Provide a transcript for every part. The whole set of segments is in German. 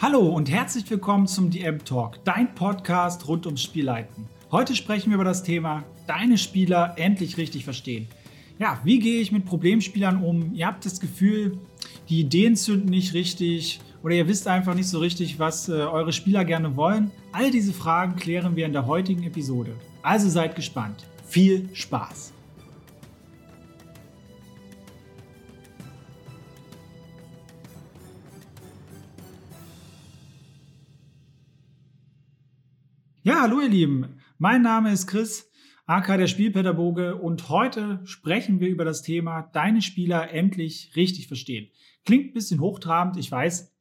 Hallo und herzlich willkommen zum DM Talk, dein Podcast rund ums Spielleiten. Heute sprechen wir über das Thema deine Spieler endlich richtig verstehen. Ja, wie gehe ich mit Problemspielern um? Ihr habt das Gefühl, die Ideen zünden nicht richtig oder ihr wisst einfach nicht so richtig, was äh, eure Spieler gerne wollen. All diese Fragen klären wir in der heutigen Episode. Also seid gespannt. Viel Spaß! Ja, hallo ihr Lieben. Mein Name ist Chris, AK der Spielpädagoge und heute sprechen wir über das Thema Deine Spieler endlich richtig verstehen. Klingt ein bisschen hochtrabend, ich weiß.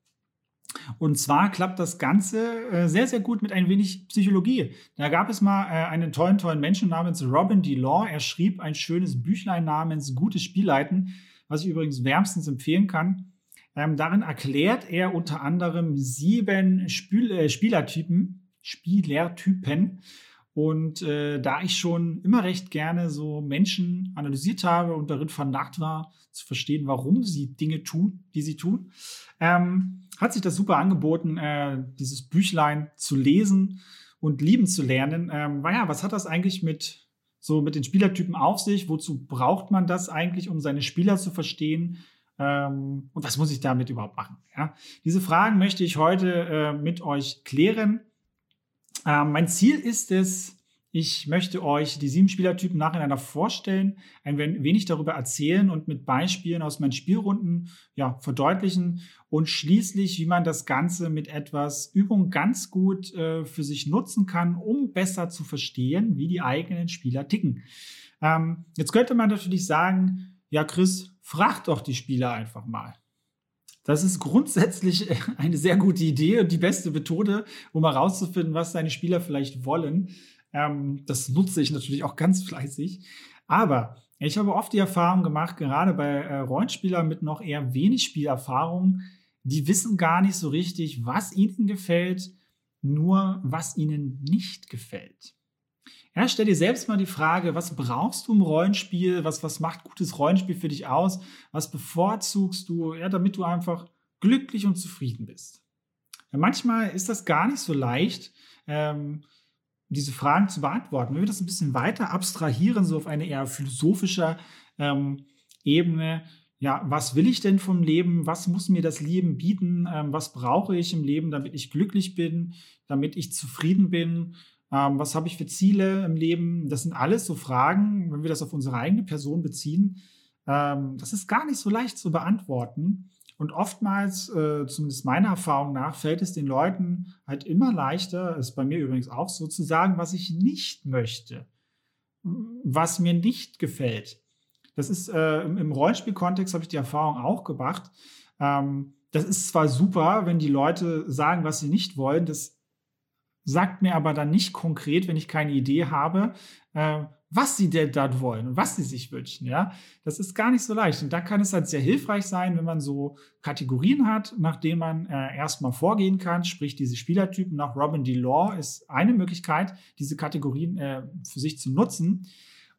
Und zwar klappt das Ganze äh, sehr, sehr gut mit ein wenig Psychologie. Da gab es mal äh, einen tollen, tollen Menschen namens Robin DeLaw. Er schrieb ein schönes Büchlein namens Gutes Spielleiten, was ich übrigens wärmstens empfehlen kann. Ähm, darin erklärt er unter anderem sieben Spiel äh, Spielertypen, Spielertypen. Und äh, da ich schon immer recht gerne so Menschen analysiert habe und darin vernarrt war, zu verstehen, warum sie Dinge tun, die sie tun, ähm, hat sich das super angeboten, äh, dieses Büchlein zu lesen und lieben zu lernen. Ähm, ja, was hat das eigentlich mit so mit den Spielertypen auf sich? Wozu braucht man das eigentlich, um seine Spieler zu verstehen? Ähm, und was muss ich damit überhaupt machen? Ja? Diese Fragen möchte ich heute äh, mit euch klären. Ähm, mein Ziel ist es, ich möchte euch die sieben Spielertypen nacheinander vorstellen, ein wenig darüber erzählen und mit Beispielen aus meinen Spielrunden ja, verdeutlichen und schließlich, wie man das Ganze mit etwas Übung ganz gut äh, für sich nutzen kann, um besser zu verstehen, wie die eigenen Spieler ticken. Ähm, jetzt könnte man natürlich sagen, ja, Chris, frag doch die Spieler einfach mal. Das ist grundsätzlich eine sehr gute Idee und die beste Methode, um herauszufinden, was deine Spieler vielleicht wollen. Ähm, das nutze ich natürlich auch ganz fleißig. Aber ich habe oft die Erfahrung gemacht, gerade bei äh, Rollenspielern mit noch eher wenig Spielerfahrung, die wissen gar nicht so richtig, was ihnen gefällt, nur was ihnen nicht gefällt. Ja, stell dir selbst mal die Frage, was brauchst du im Rollenspiel? Was, was macht gutes Rollenspiel für dich aus? Was bevorzugst du, ja, damit du einfach glücklich und zufrieden bist? Ja, manchmal ist das gar nicht so leicht, ähm, diese Fragen zu beantworten. Wenn wir das ein bisschen weiter abstrahieren, so auf eine eher philosophischer ähm, Ebene, ja, was will ich denn vom Leben? Was muss mir das Leben bieten? Ähm, was brauche ich im Leben, damit ich glücklich bin, damit ich zufrieden bin? Ähm, was habe ich für Ziele im Leben? Das sind alles so Fragen, wenn wir das auf unsere eigene Person beziehen. Ähm, das ist gar nicht so leicht zu beantworten. Und oftmals, äh, zumindest meiner Erfahrung nach, fällt es den Leuten halt immer leichter, ist bei mir übrigens auch so, zu sagen, was ich nicht möchte, was mir nicht gefällt. Das ist äh, im, Rollenspielkontext habe ich die Erfahrung auch gemacht. Ähm, das ist zwar super, wenn die Leute sagen, was sie nicht wollen, das sagt mir aber dann nicht konkret, wenn ich keine Idee habe, äh, was sie denn dort wollen und was sie sich wünschen. Ja, das ist gar nicht so leicht. Und da kann es halt sehr hilfreich sein, wenn man so Kategorien hat, nach denen man äh, erstmal vorgehen kann. Sprich, diese Spielertypen nach Robin DeLaw ist eine Möglichkeit, diese Kategorien äh, für sich zu nutzen.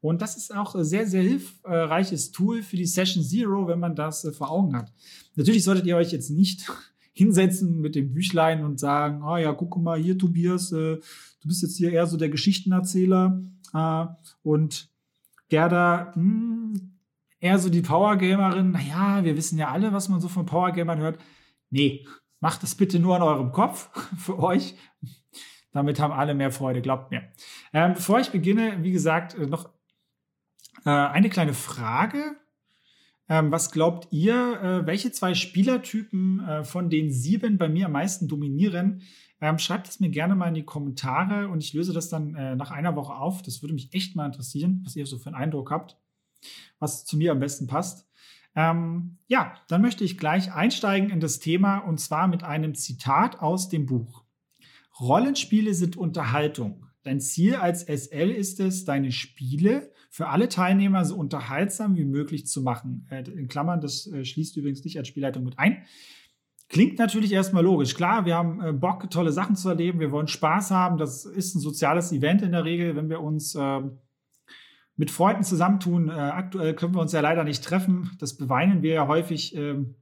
Und das ist auch ein sehr, sehr hilfreiches Tool für die Session Zero, wenn man das äh, vor Augen hat. Natürlich solltet ihr euch jetzt nicht hinsetzen mit dem Büchlein und sagen, ah ja, guck mal hier, Tobias, äh, du bist jetzt hier eher so der Geschichtenerzähler äh, und Gerda, mh, hm, eher so die Powergamerin. Naja, wir wissen ja alle, was man so von Powergamern hört. Nee, macht das bitte nur an eurem Kopf für euch. Damit haben alle mehr Freude, glaubt mir. Ähm, bevor ich beginne, wie gesagt, äh, noch äh, eine kleine Frage ähm, was glaubt ihr, äh, welche zwei Spielertypen äh, von den sieben bei mir am meisten dominieren? Ähm, schreibt es mir gerne mal in die Kommentare und ich löse das dann äh, nach einer Woche auf. Das würde mich echt mal interessieren, was ihr so für einen Eindruck habt, was zu mir am besten passt. Ähm, ja, dann möchte ich gleich einsteigen in das Thema und zwar mit einem Zitat aus dem Buch. Rollenspiele sind Unterhaltung. Dein Ziel als SL ist es, deine Spiele für alle Teilnehmer so unterhaltsam wie möglich zu machen. Äh, in Klammern, das äh, schließt übrigens nicht als Spielleitung mit ein. Klingt natürlich erstmal logisch. Klar, wir haben äh, Bock, tolle Sachen zu erleben. Wir wollen Spaß haben. Das ist ein soziales Event in der Regel, wenn wir uns ähm, mit Freunden zusammentun. aktuell können wir uns ja leider nicht treffen. Das beweinen wir ja häufig. Ähm,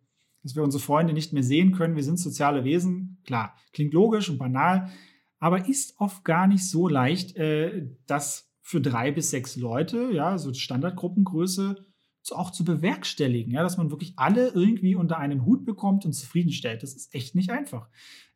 dass wir unsere Freunde nicht mehr sehen können. Wir sind soziale Wesen. Klar, klingt logisch und banal, aber ist oft gar nicht so leicht, äh, das für drei bis sechs Leute, ja, so Standardgruppengröße, auch zu bewerkstelligen, ja, dass man wirklich alle irgendwie unter einen Hut bekommt und zufriedenstellt. Das ist echt nicht einfach.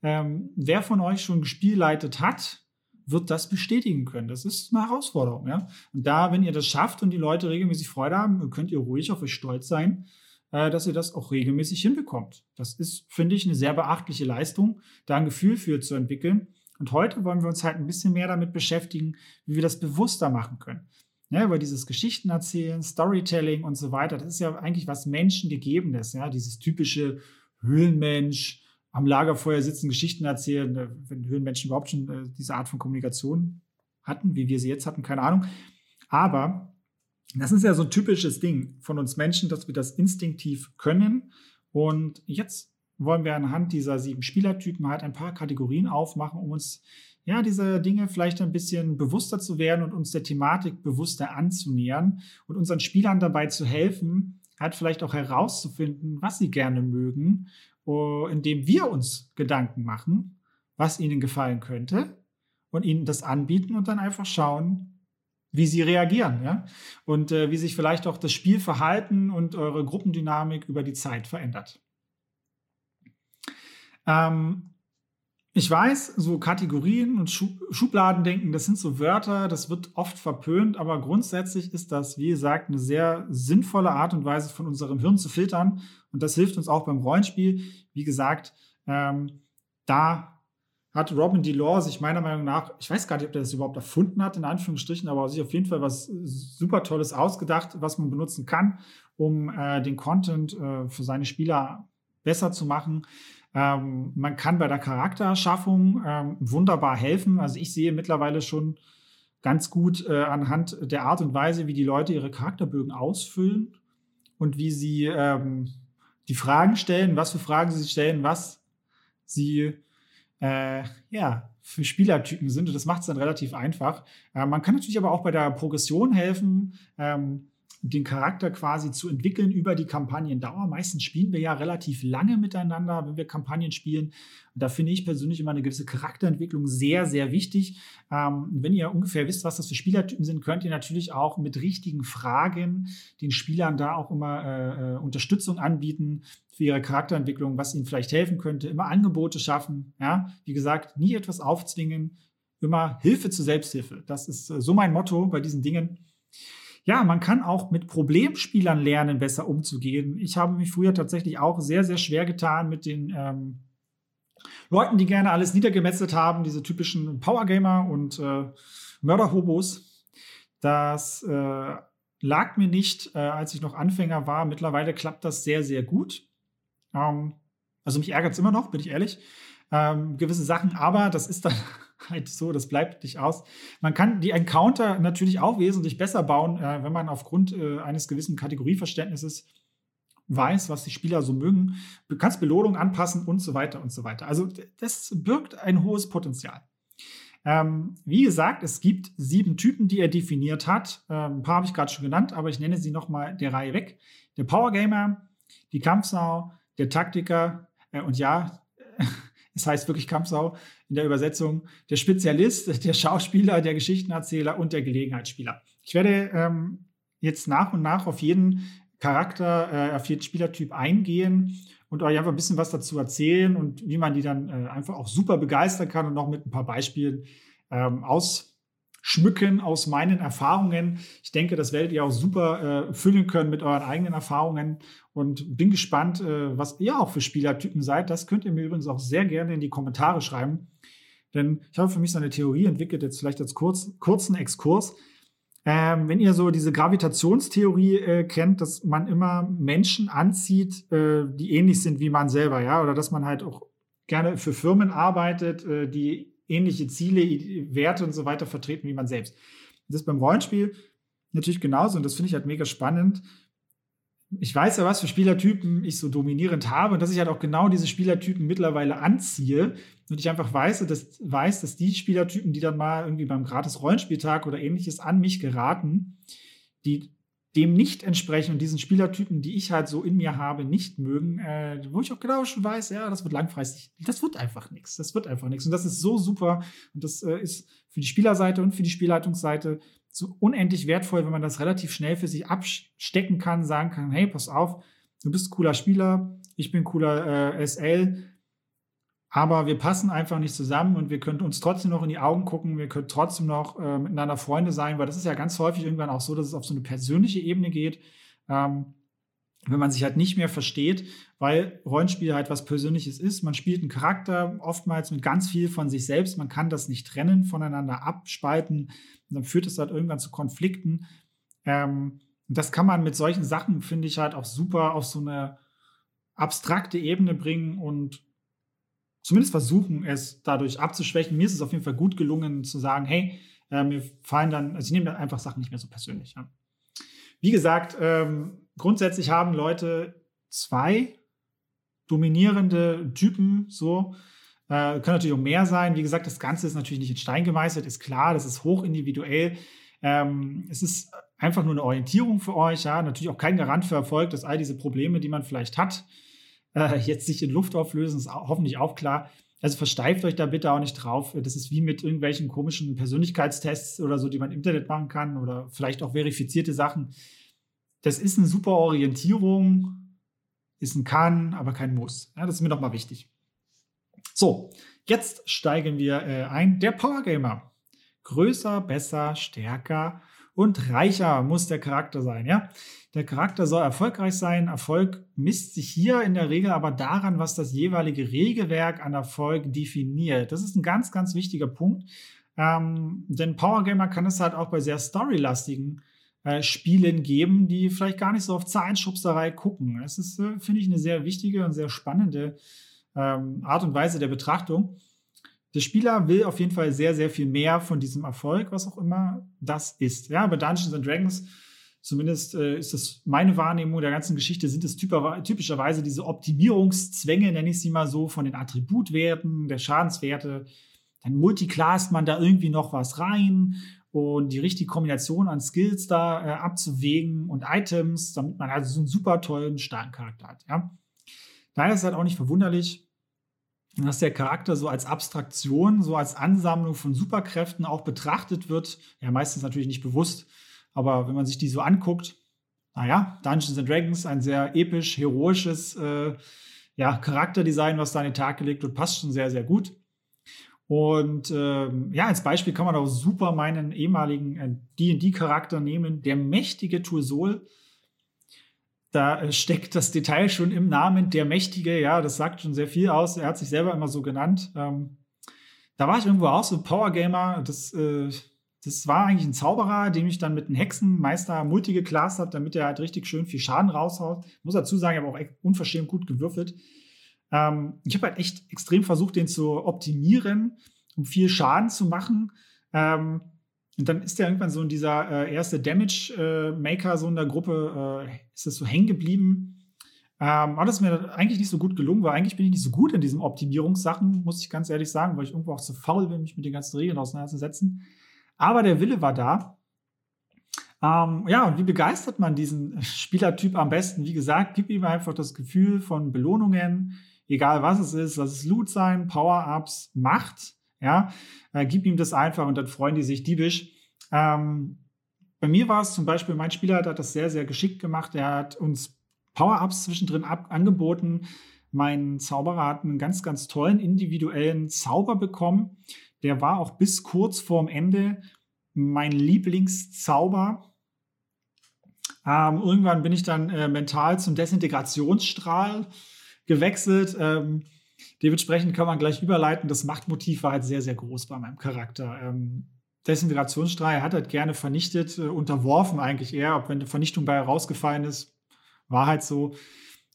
Ähm, wer von euch schon gespielleitet hat, wird das bestätigen können. Das ist eine Herausforderung, ja. Und da, wenn ihr das schafft und die Leute regelmäßig Freude haben, könnt ihr ruhig auf euch stolz sein, äh, dass ihr das auch regelmäßig hinbekommt. Das ist, finde ich, eine sehr beachtliche Leistung, da ein Gefühl für zu entwickeln. Und heute wollen wir uns halt ein bisschen mehr damit beschäftigen, wie wir das bewusster machen können. Ja, über dieses Geschichten erzählen, Storytelling und so weiter. Das ist ja eigentlich was Menschengegebenes, ja, dieses typische Höhlenmensch, am Lagerfeuer sitzen, Geschichten erzählen, äh, wenn Höhlenmenschen überhaupt schon äh, diese Art von Kommunikation hatten, wie wir sie jetzt hatten, keine Ahnung. Aber das ist ja so ein typisches Ding von uns Menschen, dass wir das instinktiv können. Und jetzt wollen wir anhand dieser sieben Spielertypen halt ein paar Kategorien aufmachen, um uns ja, diese Dinge vielleicht ein bisschen bewusster zu werden und uns der Thematik bewusster anzunähern und unseren Spielern dabei zu helfen, halt vielleicht auch herauszufinden, was sie gerne mögen, indem wir uns Gedanken machen, was ihnen gefallen könnte und ihnen das anbieten und dann einfach schauen, wie sie reagieren, ja, und äh, wie sich vielleicht auch das Spielverhalten und eure Gruppendynamik über die Zeit verändert. Ähm, ich weiß, so Kategorien und Schubladendenken, das sind so Wörter, das wird oft verpönt, aber grundsätzlich ist das, wie gesagt, eine sehr sinnvolle Art und Weise von unserem Hirn zu filtern. Und das hilft uns auch beim Rollenspiel. Wie gesagt, ähm, da hat Robin DeLore sich meiner Meinung nach, ich weiß gar nicht, ob der das überhaupt erfunden hat, in Anführungsstrichen, aber sich auf jeden Fall was super Tolles ausgedacht, was man benutzen kann, um äh, den Content äh, für seine Spieler besser zu machen. Ähm, man kann bei der Charakterschaffung ähm, wunderbar helfen. Also ich sehe mittlerweile schon ganz gut äh, anhand der Art und Weise, wie die Leute ihre Charakterbögen ausfüllen und wie sie ähm, die Fragen stellen, was für Fragen sie stellen, was sie äh, ja, für Spielertypen sind. Und das macht es dann relativ einfach. Äh, man kann natürlich aber auch bei der Progression helfen. Ähm, den Charakter quasi zu entwickeln über die Kampagnendauer. Meistens spielen wir ja relativ lange miteinander, wenn wir Kampagnen spielen. Und da finde ich persönlich immer eine gewisse Charakterentwicklung sehr, sehr wichtig. Ähm, wenn ihr ungefähr wisst, was das für Spielertypen sind, könnt ihr natürlich auch mit richtigen Fragen den Spielern da auch immer äh, äh Unterstützung anbieten für ihre Charakterentwicklung, was ihnen vielleicht helfen könnte. Immer Angebote schaffen. Ja, wie gesagt, nie etwas aufzwingen. Immer Hilfe zur Selbsthilfe. Das ist äh, so mein Motto bei diesen Dingen ja, man kann auch mit Problemspielern lernen, besser umzugehen. Ich habe mich früher tatsächlich auch sehr, sehr schwer getan mit den ähm, Leuten, die gerne alles niedergemetzelt haben, diese typischen Powergamer und äh, Mörderhobos. Das äh, lag mir nicht, äh, als ich noch Anfänger war. Mittlerweile klappt das sehr, sehr gut. Ähm, also mich ärgert es immer noch, bin ich ehrlich. Ähm, gewisse Sachen, aber das ist dann halt so, das bleibt nicht aus. Man kann die Encounter natürlich auch wesentlich besser bauen, äh, wenn man aufgrund äh, eines gewissen Kategorieverständnisses weiß, was die Spieler so mögen. Du kannst Belohnung anpassen und so weiter und so weiter. Also das birgt ein hohes Potenzial. Ähm, wie gesagt, es gibt sieben Typen, die er definiert hat. Ähm, ein paar habe ich gerade schon genannt, aber ich nenne sie nochmal der Reihe weg. Der Power Gamer, die Kampfsau, der Taktiker äh, und ja, es heißt wirklich Kampfsau in der Übersetzung, der Spezialist, der Schauspieler, der Geschichtenerzähler und der Gelegenheitsspieler. Ich werde ähm, jetzt nach und nach auf jeden Charakter, äh, auf jeden Spielertyp eingehen und euch einfach ein bisschen was dazu erzählen und wie man die dann äh, einfach auch super begeistern kann und noch mit ein paar Beispielen ähm, aus schmücken aus meinen Erfahrungen. Ich denke, das werdet ihr auch super äh, füllen können mit euren eigenen Erfahrungen und bin gespannt, äh, was ihr auch für Spielertypen seid. Das könnt ihr mir übrigens auch sehr gerne in die Kommentare schreiben. Denn ich habe für mich so eine Theorie entwickelt, jetzt vielleicht als kurz, kurzen Exkurs. Ähm, wenn ihr so diese Gravitationstheorie äh, kennt, dass man immer Menschen anzieht, äh, die ähnlich sind wie man selber, ja, oder dass man halt auch gerne für Firmen arbeitet, äh, die ähnliche Ziele, Werte und so weiter vertreten wie man selbst. Das ist beim Rollenspiel natürlich genauso und das finde ich halt mega spannend. Ich weiß ja, was für Spielertypen ich so dominierend habe und dass ich halt auch genau diese Spielertypen mittlerweile anziehe und ich einfach weiß, dass, weiß, dass die Spielertypen, die dann mal irgendwie beim gratis Rollenspieltag oder ähnliches an mich geraten, die dem nicht entsprechen und diesen Spielertypen, die ich halt so in mir habe, nicht mögen, äh, wo ich auch genau schon weiß, ja, das wird langfristig, das wird einfach nichts. Das wird einfach nichts. Und das ist so super. Und das äh, ist für die Spielerseite und für die Spielleitungsseite so unendlich wertvoll, wenn man das relativ schnell für sich abstecken kann, sagen kann, hey, pass auf, du bist cooler Spieler, ich bin cooler äh, SL, aber wir passen einfach nicht zusammen und wir können uns trotzdem noch in die Augen gucken, wir können trotzdem noch äh, miteinander Freunde sein, weil das ist ja ganz häufig irgendwann auch so, dass es auf so eine persönliche Ebene geht. Ähm, wenn man sich halt nicht mehr versteht, weil Rollenspiel halt was Persönliches ist. Man spielt einen Charakter oftmals mit ganz viel von sich selbst. Man kann das nicht trennen, voneinander abspalten. Und dann führt es halt irgendwann zu Konflikten. Ähm, und das kann man mit solchen Sachen, finde ich, halt auch super auf so eine abstrakte Ebene bringen und zumindest versuchen, es dadurch abzuschwächen. Mir ist es auf jeden Fall gut gelungen zu sagen, hey, äh, mir fallen dann, also ich nehme dann einfach Sachen nicht mehr so persönlich. Wie gesagt, ähm, grundsätzlich haben Leute zwei dominierende Typen, so. Äh, können natürlich auch mehr sein. Wie gesagt, das Ganze ist natürlich nicht in Stein gemeißelt, ist klar, das ist hoch individuell. Ähm, es ist einfach nur eine Orientierung für euch, ja. Natürlich auch kein Garant für Erfolg, dass all diese Probleme, die man vielleicht hat, äh, jetzt sich in Luft auflösen, ist hoffentlich auch klar. Also versteift euch da bitte auch nicht drauf. Das ist wie mit irgendwelchen komischen Persönlichkeitstests oder so, die man im Internet machen kann oder vielleicht auch verifizierte Sachen. Das ist eine super Orientierung, ist ein Kann, aber kein Muss. Ja, das ist mir doch mal wichtig. So, jetzt steigen wir äh, ein. Der Power Gamer. Größer, besser, stärker und reicher muss der Charakter sein. Ja? Der Charakter soll erfolgreich sein. Erfolg misst sich hier in der Regel aber daran, was das jeweilige Regelwerk an Erfolg definiert. Das ist ein ganz, ganz wichtiger Punkt. Ähm, denn Power Gamer kann es halt auch bei sehr storylastigen äh, Spielen geben, die vielleicht gar nicht so auf Zahlenschubserei gucken. Das ist, äh, finde ich, eine sehr wichtige und sehr spannende ähm, Art und Weise der Betrachtung. Der Spieler will auf jeden Fall sehr, sehr viel mehr von diesem Erfolg, was auch immer das ist. Ja, bei Dungeons and Dragons, zumindest äh, ist das meine Wahrnehmung der ganzen Geschichte, sind es typischerweise diese Optimierungszwänge, nenne ich sie mal so, von den Attributwerten, der Schadenswerte. Dann multiclasst man da irgendwie noch was rein und die richtige Kombination an Skills da äh, abzuwägen und Items, damit man also so einen super tollen, starken Charakter hat. Ja. Daher ist es halt auch nicht verwunderlich, dass der Charakter so als Abstraktion, so als Ansammlung von Superkräften auch betrachtet wird. Ja, meistens natürlich nicht bewusst, aber wenn man sich die so anguckt, naja, Dungeons and Dragons, ein sehr episch, heroisches äh, ja, Charakterdesign, was da an den Tag gelegt wird, passt schon sehr, sehr gut. Und ähm, ja, als Beispiel kann man auch super meinen ehemaligen D&D-Charakter äh, nehmen, der mächtige Tursol, da äh, steckt das Detail schon im Namen der Mächtige. Ja, das sagt schon sehr viel aus. Er hat sich selber immer so genannt. Ähm, da war ich irgendwo auch so Power Gamer. Das, äh, das war eigentlich ein Zauberer, dem ich dann mit einem Hexenmeister multi geclassed habe, damit er halt richtig schön viel Schaden raushaut. Muss dazu sagen, ich habe auch unverschämt gut gewürfelt. Ähm, ich habe halt echt extrem versucht, den zu optimieren, um viel Schaden zu machen. Ähm, und dann ist der irgendwann so in dieser äh, erste Damage-Maker, äh, so in der Gruppe, äh, ist das so hängen geblieben. Ähm, aber das ist mir eigentlich nicht so gut gelungen, weil eigentlich bin ich nicht so gut in diesen Optimierungssachen, muss ich ganz ehrlich sagen, weil ich irgendwo auch zu faul bin, mich mit den ganzen Regeln auseinanderzusetzen. Aber der Wille war da. Ähm, ja, und wie begeistert man diesen Spielertyp am besten? Wie gesagt, gib ihm einfach das Gefühl von Belohnungen, egal was es ist, lass es Loot sein, Power-Ups, Macht ja, äh, gib ihm das einfach und dann freuen die sich diebisch. Ähm, bei mir war es zum Beispiel, mein Spieler hat das sehr, sehr geschickt gemacht. Er hat uns Power-Ups zwischendrin ab angeboten. Mein Zauberer hat einen ganz, ganz tollen individuellen Zauber bekommen. Der war auch bis kurz vorm Ende mein Lieblingszauber. Ähm, irgendwann bin ich dann äh, mental zum Desintegrationsstrahl gewechselt. Ähm, Dementsprechend kann man gleich überleiten, das Machtmotiv war halt sehr, sehr groß bei meinem Charakter. Ähm, Desintegrationsstrahl hat halt gerne vernichtet, äh, unterworfen eigentlich eher, ob wenn eine Vernichtung bei herausgefallen ist, war halt so.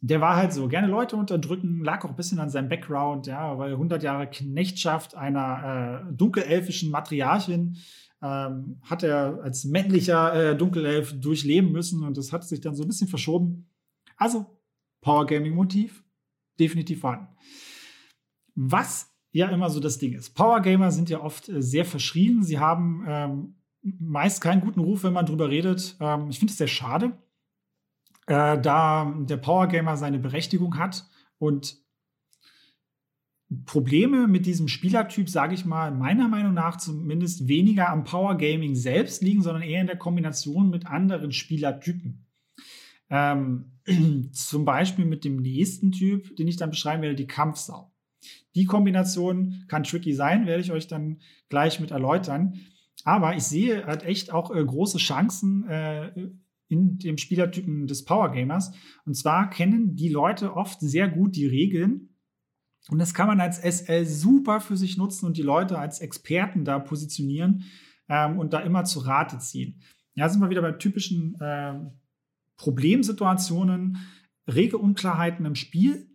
Der war halt so, gerne Leute unterdrücken, lag auch ein bisschen an seinem Background, ja, weil 100 Jahre Knechtschaft einer äh, dunkelelfischen Matriarchin ähm, hat er als männlicher äh, Dunkelelf durchleben müssen und das hat sich dann so ein bisschen verschoben. Also, Power Gaming Motiv, definitiv vorhanden. Was ja immer so das Ding ist. Power Gamer sind ja oft äh, sehr verschrien. Sie haben ähm, meist keinen guten Ruf, wenn man drüber redet. Ähm, ich finde es sehr schade, äh, da der Power Gamer seine Berechtigung hat und Probleme mit diesem Spielertyp, sage ich mal, meiner Meinung nach zumindest weniger am Power Gaming selbst liegen, sondern eher in der Kombination mit anderen Spielertypen. Ähm, zum Beispiel mit dem nächsten Typ, den ich dann beschreiben werde, die Kampfsau. Die Kombination kann tricky sein, werde ich euch dann gleich mit erläutern. Aber ich sehe halt echt auch äh, große Chancen äh, in dem Spielertypen des Power Gamers. Und zwar kennen die Leute oft sehr gut die Regeln und das kann man als SL super für sich nutzen und die Leute als Experten da positionieren ähm, und da immer zu Rate ziehen. Ja, sind wir wieder bei typischen äh, Problemsituationen, rege Unklarheiten im Spiel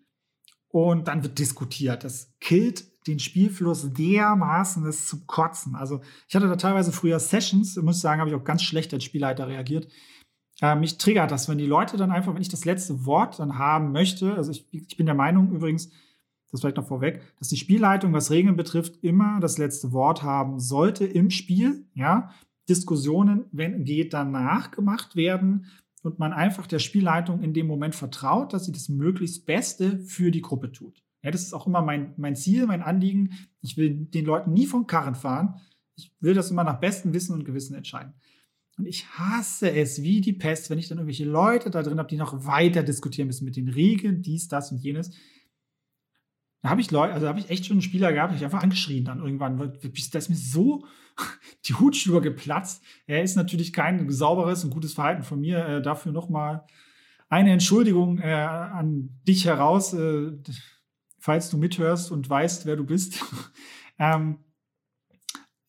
und dann wird diskutiert. Das killt den Spielfluss dermaßen, das zu kotzen. Also ich hatte da teilweise früher Sessions, muss ich sagen, habe ich auch ganz schlecht als Spielleiter reagiert. Äh, mich triggert das, wenn die Leute dann einfach, wenn ich das letzte Wort dann haben möchte, also ich, ich bin der Meinung übrigens, das vielleicht noch vorweg, dass die Spielleitung, was Regeln betrifft, immer das letzte Wort haben sollte im Spiel. Ja, Diskussionen, wenn geht, danach gemacht werden und man einfach der Spielleitung in dem Moment vertraut, dass sie das möglichst Beste für die Gruppe tut. Ja, das ist auch immer mein, mein Ziel, mein Anliegen. Ich will den Leuten nie vom Karren fahren. Ich will das immer nach bestem Wissen und Gewissen entscheiden. Und ich hasse es wie die Pest, wenn ich dann irgendwelche Leute da drin habe, die noch weiter diskutieren müssen mit den Regeln, dies, das und jenes. Da habe ich Leute, also habe ich echt schon einen Spieler gehabt, ich einfach angeschrien dann irgendwann, da ist mir so die Hutschnur geplatzt. Er ist natürlich kein sauberes und gutes Verhalten von mir. Äh, dafür nochmal eine Entschuldigung äh, an dich heraus, äh, falls du mithörst und weißt, wer du bist. ähm,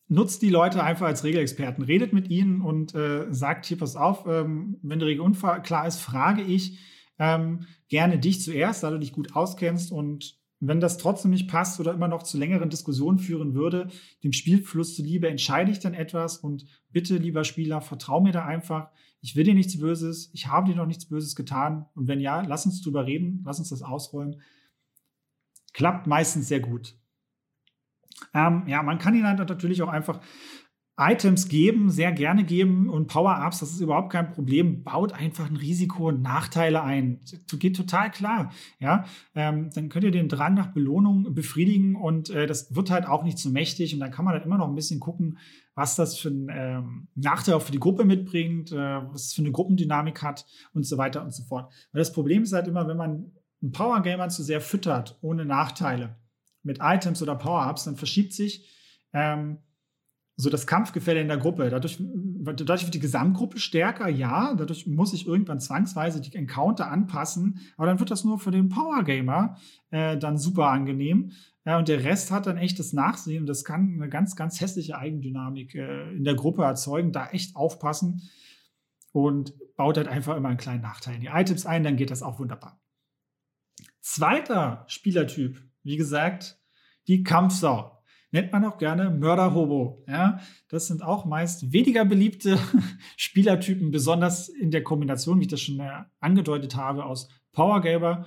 nutzt die Leute einfach als Regelexperten, redet mit ihnen und äh, sagt hier, pass auf, ähm, wenn die Regel unklar ist, frage ich ähm, gerne dich zuerst, da du dich gut auskennst und wenn das trotzdem nicht passt oder immer noch zu längeren Diskussionen führen würde, dem Spielfluss zuliebe, entscheide ich dann etwas und bitte, lieber Spieler, vertrau mir da einfach. Ich will dir nichts Böses, ich habe dir noch nichts Böses getan. Und wenn ja, lass uns drüber reden, lass uns das ausrollen. Klappt meistens sehr gut. Ähm, ja, man kann ihn halt natürlich auch einfach Items geben, sehr gerne geben und Power-Ups, das ist überhaupt kein Problem. Baut einfach ein Risiko und Nachteile ein. Das geht total klar. Ja, ähm, dann könnt ihr den Drang nach Belohnung befriedigen und äh, das wird halt auch nicht zu mächtig und dann kann man halt immer noch ein bisschen gucken, was das für ein ähm, Nachteil auch für die Gruppe mitbringt, äh, was es für eine Gruppendynamik hat und so weiter und so fort. Weil das Problem ist halt immer, wenn man einen Power-Gamer zu sehr füttert, ohne Nachteile, mit Items oder Power-Ups, dann verschiebt sich ähm, so das Kampfgefälle in der Gruppe. Dadurch, dadurch wird die Gesamtgruppe stärker, ja. Dadurch muss ich irgendwann zwangsweise die Encounter anpassen. Aber dann wird das nur für den Power Gamer äh, dann super angenehm. Ja, und der Rest hat dann echt das Nachsehen. Das kann eine ganz, ganz hässliche Eigendynamik äh, in der Gruppe erzeugen. Da echt aufpassen und baut halt einfach immer einen kleinen Nachteil in die Items ein. Dann geht das auch wunderbar. Zweiter Spielertyp, wie gesagt, die Kampfsau nennt man auch gerne Mörderhobo. Ja, das sind auch meist weniger beliebte Spielertypen, besonders in der Kombination, wie ich das schon angedeutet habe, aus Powergamer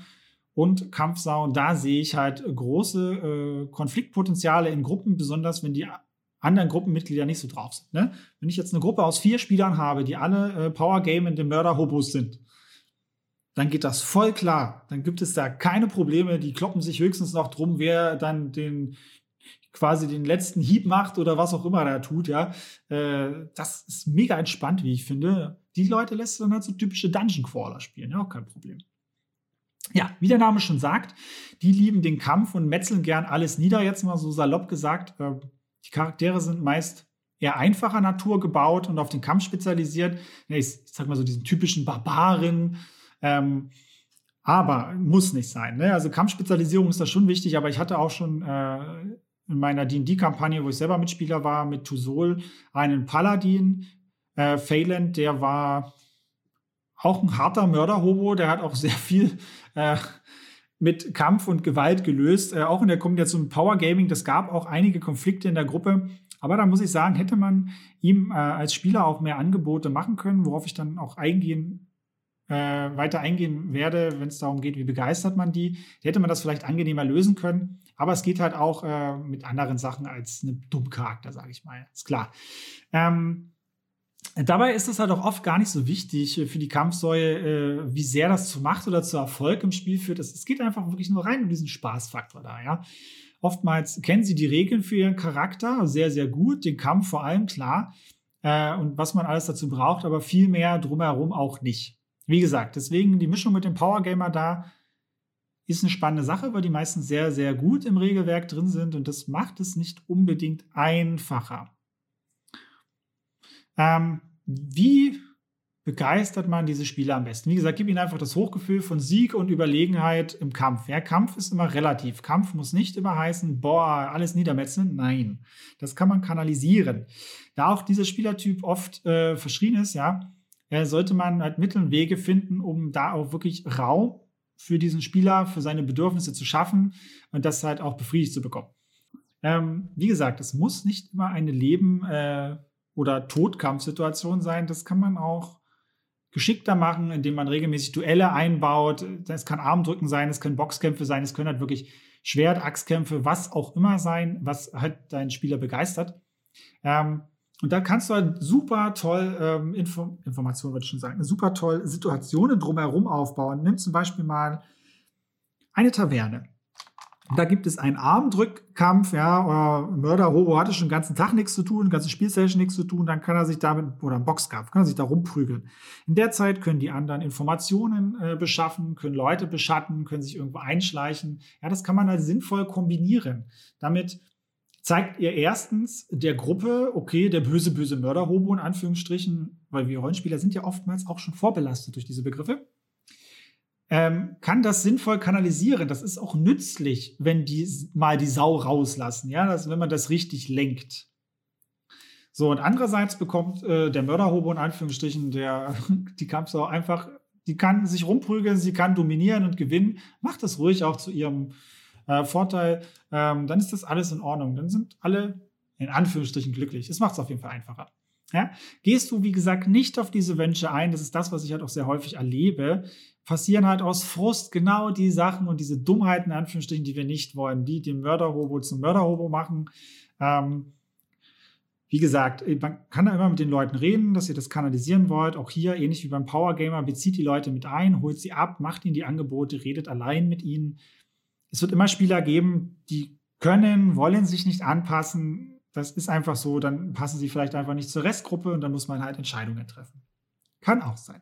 und Kampfsau. Und da sehe ich halt große äh, Konfliktpotenziale in Gruppen, besonders wenn die anderen Gruppenmitglieder nicht so drauf sind. Ne? Wenn ich jetzt eine Gruppe aus vier Spielern habe, die alle äh, Powergamende Mörderhobos sind, dann geht das voll klar. Dann gibt es da keine Probleme. Die kloppen sich höchstens noch drum, wer dann den quasi den letzten Hieb macht oder was auch immer er tut, ja. Äh, das ist mega entspannt, wie ich finde. Die Leute lässt dann halt so typische Dungeon Crawler spielen, ja, auch kein Problem. Ja, wie der Name schon sagt, die lieben den Kampf und metzeln gern alles nieder, jetzt mal so salopp gesagt. Äh, die Charaktere sind meist eher einfacher Natur gebaut und auf den Kampf spezialisiert. Ja, ich, ich sag mal so diesen typischen Barbaren. Ähm, aber muss nicht sein. Ne? Also Kampfspezialisierung ist da schon wichtig, aber ich hatte auch schon äh, in meiner D&D-Kampagne, wo ich selber Mitspieler war, mit Tusol einen Paladin, äh, Phelan, der war auch ein harter Mörderhobo, der hat auch sehr viel äh, mit Kampf und Gewalt gelöst, äh, auch in der Kombination mit Power Gaming. Das gab auch einige Konflikte in der Gruppe. Aber da muss ich sagen, hätte man ihm äh, als Spieler auch mehr Angebote machen können, worauf ich dann auch eingehen, äh, weiter eingehen werde, wenn es darum geht, wie begeistert man die. Hätte man das vielleicht angenehmer lösen können. Aber es geht halt auch äh, mit anderen Sachen als einem Dummcharakter, sage ich mal. Ist klar. Ähm, Dabei ist es halt auch oft gar nicht so wichtig für die Kampfsäule, äh, wie sehr das zu Macht oder zu Erfolg im Spiel führt. Es geht einfach wirklich nur rein um diesen Spaßfaktor da, ja. Oftmals kennen sie die Regeln für ihren Charakter sehr, sehr gut, den Kampf vor allem klar äh, und was man alles dazu braucht, aber viel mehr drumherum auch nicht. Wie gesagt, deswegen die Mischung mit dem Power Gamer da ist eine spannende Sache, weil die meisten sehr, sehr gut im Regelwerk drin sind und das macht es nicht unbedingt einfacher. Ähm, wie begeistert man diese Spieler am besten? Wie gesagt, gib ihnen einfach das Hochgefühl von Sieg und Überlegenheit im Kampf. Ja, Kampf ist immer relativ. Kampf muss nicht immer heißen, boah, alles niedermetzeln. Nein, das kann man kanalisieren. Da auch dieser Spielertyp oft äh, verschrien ist, ja, äh, sollte man halt Mittel und Wege finden, um da auch wirklich Raum für diesen Spieler, für seine Bedürfnisse zu schaffen und das halt auch befriedigt zu bekommen. Ähm, wie gesagt, es muss nicht immer eine Leben- äh, oder Todkampfsituation sein. Das kann man auch geschickter machen, indem man regelmäßig Duelle einbaut. Es kann Armdrücken sein, es können Boxkämpfe sein, es können halt wirklich Schwert, Axtkämpfe, was auch immer sein, was halt deinen Spieler begeistert. Ähm, und da kannst du halt super toll ähm, Info Informationen, würde ich schon sagen, super toll Situationen drumherum aufbauen. Nimm zum Beispiel mal eine Taverne. Da gibt es einen Armdrückkampf, ja, Mörder Hobo hatte schon den ganzen Tag nichts zu tun, ganze Spielsession nichts zu tun, dann kann er sich damit, oder ein Boxkampf, kann er sich da rumprügeln. In der Zeit können die anderen Informationen äh, beschaffen, können Leute beschatten, können sich irgendwo einschleichen. Ja, das kann man halt sinnvoll kombinieren. Damit zeigt ihr erstens der Gruppe, okay, der böse, böse Mörder-Hobo in Anführungsstrichen, weil wir Rollenspieler sind ja oftmals auch schon vorbelastet durch diese Begriffe ähm, kann das sinnvoll kanalisieren. Das ist auch nützlich, wenn die mal die Sau rauslassen, ja, dass, wenn man das richtig lenkt. So, und andererseits bekommt äh, der Mörderhobo in Anführungsstrichen, der, die Kampfsau einfach, die kann sich rumprügeln, sie kann dominieren und gewinnen. Macht das ruhig auch zu ihrem äh, Vorteil. Ähm, dann ist das alles in Ordnung. Dann sind alle in Anführungsstrichen glücklich. Es macht es auf jeden Fall einfacher. Ja? Gehst du, wie gesagt, nicht auf diese Wünsche ein, das ist das, was ich halt auch sehr häufig erlebe, passieren halt aus Frust genau die Sachen und diese Dummheiten, in Anführungsstrichen, die wir nicht wollen, die den Mörderhobo zum Mörderhobo machen. Ähm, wie gesagt, man kann da immer mit den Leuten reden, dass ihr das kanalisieren wollt. Auch hier, ähnlich wie beim Power Gamer, bezieht die Leute mit ein, holt sie ab, macht ihnen die Angebote, redet allein mit ihnen. Es wird immer Spieler geben, die können, wollen sich nicht anpassen. Das ist einfach so, dann passen sie vielleicht einfach nicht zur Restgruppe und dann muss man halt Entscheidungen treffen. Kann auch sein.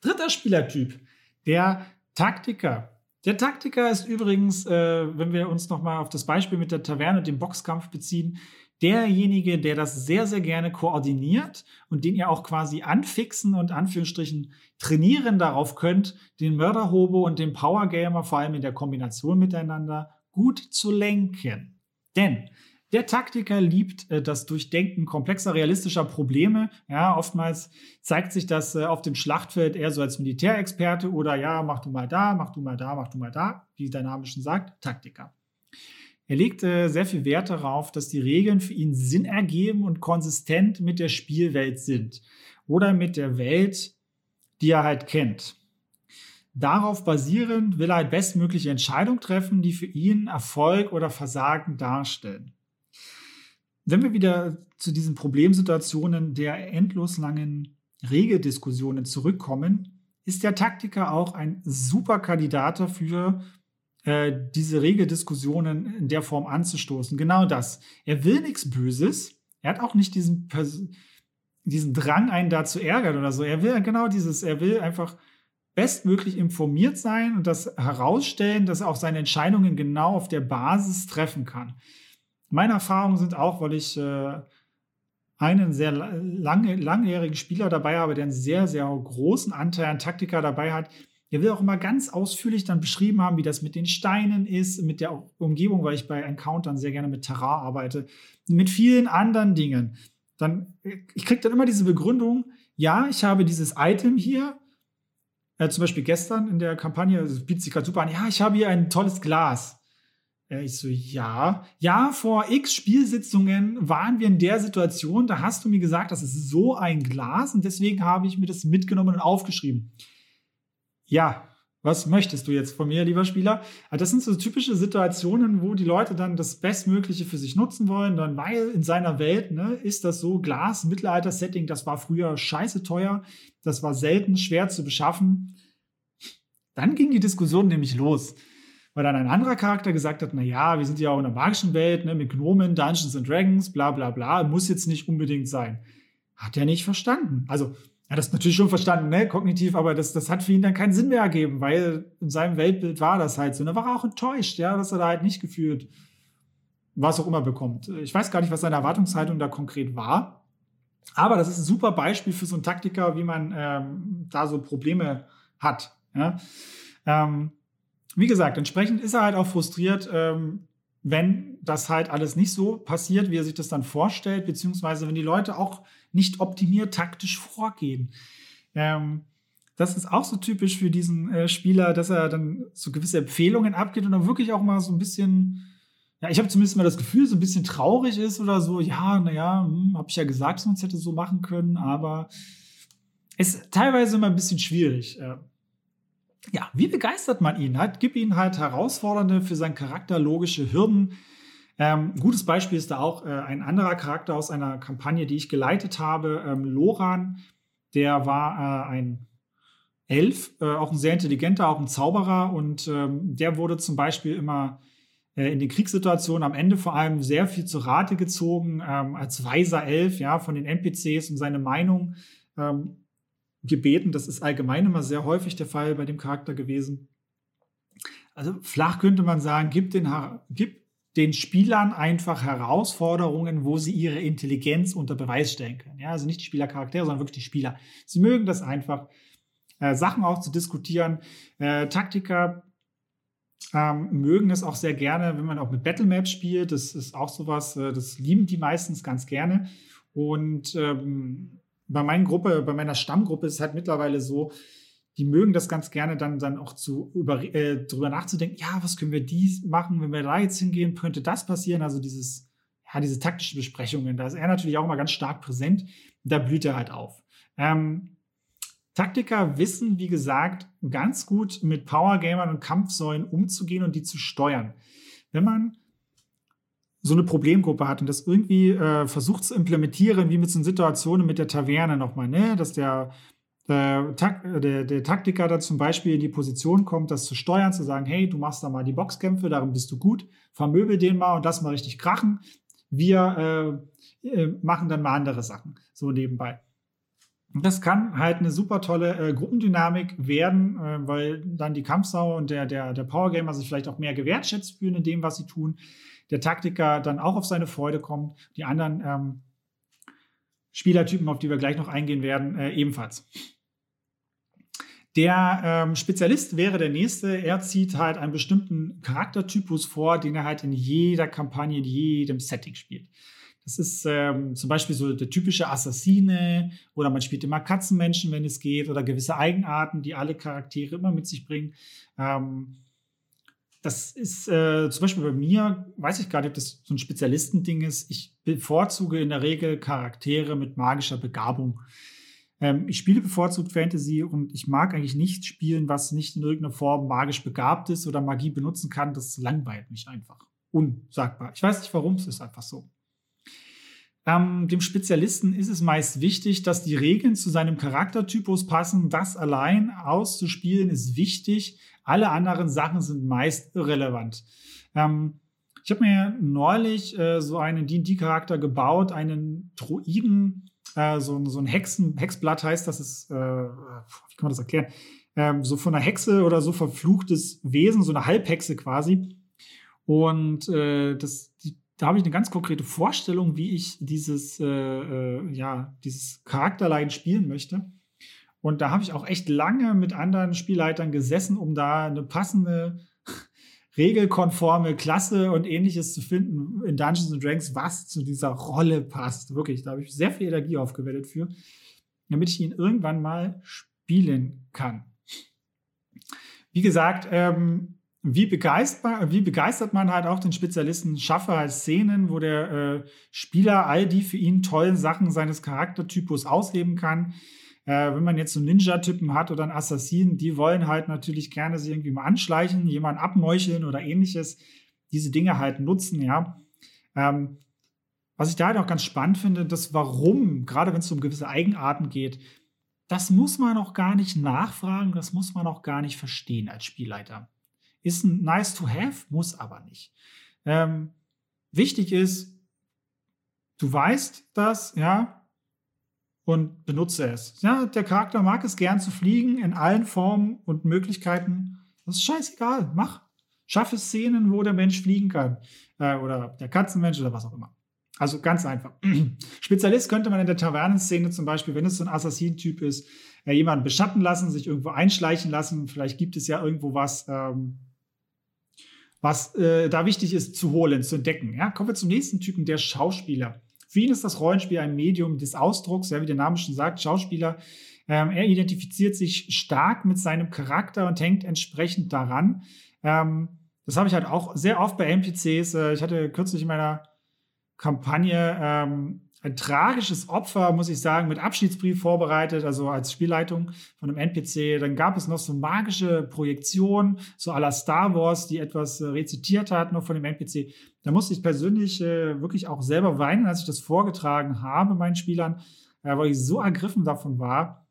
Dritter Spielertyp, der Taktiker. Der Taktiker ist übrigens, äh, wenn wir uns nochmal auf das Beispiel mit der Taverne und dem Boxkampf beziehen, derjenige, der das sehr, sehr gerne koordiniert und den ihr auch quasi anfixen und Anführungsstrichen trainieren darauf könnt, den Mörderhobo und den Powergamer vor allem in der Kombination miteinander gut zu lenken. Denn der Taktiker liebt äh, das Durchdenken komplexer, realistischer Probleme. Ja, oftmals zeigt sich das äh, auf dem Schlachtfeld eher so als Militärexperte oder ja, mach du mal da, mach du mal da, mach du mal da, wie der Name schon sagt, Taktiker. Er legt äh, sehr viel Wert darauf, dass die Regeln für ihn Sinn ergeben und konsistent mit der Spielwelt sind oder mit der Welt, die er halt kennt. Darauf basierend will er halt bestmögliche Entscheidungen treffen, die für ihn Erfolg oder Versagen darstellen. Wenn wir wieder zu diesen Problemsituationen der endlos langen Regeldiskussionen zurückkommen, ist der Taktiker auch ein super Kandidat dafür, äh, diese Regeldiskussionen in der Form anzustoßen. Genau das. Er will nichts Böses. Er hat auch nicht diesen, diesen Drang, einen da zu ärgern oder so. Er will genau dieses, er will einfach bestmöglich informiert sein und das herausstellen, dass er auch seine Entscheidungen genau auf der Basis treffen kann. Meine Erfahrungen sind auch, weil ich äh, einen sehr lange, langjährigen Spieler dabei habe, der einen sehr, sehr großen Anteil an Taktiker dabei hat. Der will auch immer ganz ausführlich dann beschrieben haben, wie das mit den Steinen ist, mit der Umgebung, weil ich bei Encountern sehr gerne mit Terrain arbeite, mit vielen anderen Dingen. Dann, ich kriege dann immer diese Begründung, ja, ich habe dieses Item hier, äh, zum Beispiel gestern in der Kampagne, das bietet sich gerade super an, ja, ich habe hier ein tolles Glas. Ja, ich so, ja. Ja, vor x Spielsitzungen waren wir in der Situation, da hast du mir gesagt, das ist so ein Glas und deswegen habe ich mir das mitgenommen und aufgeschrieben. Ja, was möchtest du jetzt von mir, lieber Spieler? Das sind so typische Situationen, wo die Leute dann das Bestmögliche für sich nutzen wollen, dann weil in seiner Welt ne, ist das so Glas, Mittelalter-Setting, das war früher scheiße teuer, das war selten schwer zu beschaffen. Dann ging die Diskussion nämlich los, weil dann ein anderer Charakter gesagt hat, na ja, wir sind ja auch in einer magischen Welt, ne, mit Gnomen, Dungeons and Dragons, bla bla bla, muss jetzt nicht unbedingt sein. Hat er nicht verstanden. Also ja, das natürlich schon verstanden, ne, kognitiv, aber das, das hat für ihn dann keinen Sinn mehr ergeben, weil in seinem Weltbild war das halt so. Und war er auch enttäuscht, ja, dass er da halt nicht gefühlt was auch immer bekommt. Ich weiß gar nicht, was seine Erwartungshaltung da konkret war. Aber das ist ein super Beispiel für so einen Taktiker, wie man ähm, da so Probleme hat. Ja? Ähm, wie gesagt, entsprechend ist er halt auch frustriert, ähm, wenn das halt alles nicht so passiert, wie er sich das dann vorstellt, beziehungsweise wenn die Leute auch nicht optimiert taktisch vorgehen. Ähm, das ist auch so typisch für diesen äh, Spieler, dass er dann so gewisse Empfehlungen abgeht und dann wirklich auch mal so ein bisschen, ja, ich habe zumindest mal das Gefühl, so ein bisschen traurig ist oder so, ja, naja, hm, habe ich ja gesagt, sonst hätte so machen können, aber es ist teilweise immer ein bisschen schwierig. Äh, ja, wie begeistert man ihn? Halt, gib ihm halt herausfordernde, für seinen Charakter logische Hürden. Ähm, gutes Beispiel ist da auch äh, ein anderer Charakter aus einer Kampagne, die ich geleitet habe, ähm, Loran. Der war äh, ein Elf, äh, auch ein sehr intelligenter, auch ein Zauberer und ähm, der wurde zum Beispiel immer äh, in den Kriegssituationen am Ende vor allem sehr viel zu Rate gezogen, ähm, als weiser Elf, ja, von den NPCs um seine Meinung ähm, gebeten. Das ist allgemein immer sehr häufig der Fall bei dem Charakter gewesen. Also flach könnte man sagen, gib den, gib den Spielern einfach Herausforderungen, wo sie ihre Intelligenz unter Beweis stellen können. Ja, also nicht die Spielercharaktere, sondern wirklich die Spieler. Sie mögen das einfach, äh, Sachen auch zu diskutieren. Äh, Taktiker ähm, mögen es auch sehr gerne, wenn man auch mit Battlemaps spielt. Das ist auch sowas, äh, das lieben die meistens ganz gerne. Und ähm, bei meiner Gruppe, bei meiner Stammgruppe ist es halt mittlerweile so, die mögen das ganz gerne dann, dann auch zu über, äh, drüber nachzudenken, ja, was können wir dies machen, wenn wir da jetzt hingehen, könnte das passieren? Also dieses, ja, diese taktische Besprechungen, da ist er natürlich auch immer ganz stark präsent. Da blüht er halt auf. Ähm, Taktiker wissen, wie gesagt, ganz gut mit Powergamern und Kampfsäulen umzugehen und die zu steuern. Wenn man so eine Problemgruppe hat und das irgendwie äh, versucht zu implementieren, wie mit so Situationen mit der Taverne nochmal, ne? dass der, der, der, der Taktiker da zum Beispiel in die Position kommt, das zu steuern, zu sagen, hey, du machst da mal die Boxkämpfe, darin bist du gut, vermöbel den mal und lass mal richtig krachen. Wir äh, äh, machen dann mal andere Sachen, so nebenbei. Das kann halt eine super tolle äh, Gruppendynamik werden, äh, weil dann die Kampfsau und der, der, der Powergamer sich vielleicht auch mehr gewertschätzt fühlen in dem, was sie tun der Taktiker dann auch auf seine Freude kommt, die anderen ähm, Spielertypen, auf die wir gleich noch eingehen werden, äh, ebenfalls. Der ähm, Spezialist wäre der nächste. Er zieht halt einen bestimmten Charaktertypus vor, den er halt in jeder Kampagne, in jedem Setting spielt. Das ist ähm, zum Beispiel so der typische Assassine oder man spielt immer Katzenmenschen, wenn es geht, oder gewisse Eigenarten, die alle Charaktere immer mit sich bringen. Ähm, das ist äh, zum Beispiel bei mir, weiß ich gar nicht, ob das so ein Spezialistending ist. Ich bevorzuge in der Regel Charaktere mit magischer Begabung. Ähm, ich spiele bevorzugt Fantasy und ich mag eigentlich nicht spielen, was nicht in irgendeiner Form magisch begabt ist oder Magie benutzen kann. Das langweilt mich einfach. Unsagbar. Ich weiß nicht warum, es ist einfach so. Ähm, dem Spezialisten ist es meist wichtig, dass die Regeln zu seinem Charaktertypus passen. Das allein auszuspielen ist wichtig. Alle anderen Sachen sind meist irrelevant. Ähm, ich habe mir neulich äh, so einen D&D-Charakter gebaut, einen Druiden, äh, so, so ein Hexen, Hexblatt heißt das, ist, äh, wie kann man das erklären? Ähm, so von einer Hexe oder so verfluchtes Wesen, so eine Halbhexe quasi. Und äh, das, die, da habe ich eine ganz konkrete Vorstellung, wie ich dieses, äh, äh, ja, dieses Charakterlein spielen möchte. Und da habe ich auch echt lange mit anderen Spielleitern gesessen, um da eine passende, regelkonforme Klasse und ähnliches zu finden in Dungeons and Dragons, was zu dieser Rolle passt. Wirklich, da habe ich sehr viel Energie aufgewendet für, damit ich ihn irgendwann mal spielen kann. Wie gesagt, ähm, wie, begeistert, wie begeistert man halt auch den Spezialisten schaffe halt Szenen, wo der äh, Spieler all die für ihn tollen Sachen seines Charaktertypus ausleben kann. Äh, wenn man jetzt so Ninja-Typen hat oder einen Assassinen, die wollen halt natürlich gerne sich irgendwie mal anschleichen, jemanden abmeucheln oder ähnliches. Diese Dinge halt nutzen, ja. Ähm, was ich da halt auch ganz spannend finde, das Warum, gerade wenn es um gewisse Eigenarten geht, das muss man auch gar nicht nachfragen, das muss man auch gar nicht verstehen als Spielleiter. Ist ein nice to have, muss aber nicht. Ähm, wichtig ist, du weißt das, ja, und benutze es. Ja, der Charakter mag es gern zu fliegen in allen Formen und Möglichkeiten. Das ist scheißegal, mach. Schaffe Szenen, wo der Mensch fliegen kann. Äh, oder der Katzenmensch oder was auch immer. Also ganz einfach. Spezialist könnte man in der Tavernenszene zum Beispiel, wenn es so ein Assassin-Typ ist, äh, jemanden beschatten lassen, sich irgendwo einschleichen lassen. Vielleicht gibt es ja irgendwo was, ähm, was äh, da wichtig ist zu holen, zu entdecken. Ja? Kommen wir zum nächsten Typen, der Schauspieler. Für ihn ist das Rollenspiel ein Medium des Ausdrucks, ja, wie der Name schon sagt, Schauspieler. Ähm, er identifiziert sich stark mit seinem Charakter und hängt entsprechend daran. Ähm, das habe ich halt auch sehr oft bei NPCs. Äh, ich hatte kürzlich in meiner Kampagne ähm, ein tragisches Opfer, muss ich sagen, mit Abschiedsbrief vorbereitet, also als Spielleitung von einem NPC. Dann gab es noch so magische Projektionen, so à la Star Wars, die etwas äh, rezitiert hat, noch von dem NPC. Da musste ich persönlich äh, wirklich auch selber weinen, als ich das vorgetragen habe meinen Spielern, äh, weil ich so ergriffen davon war.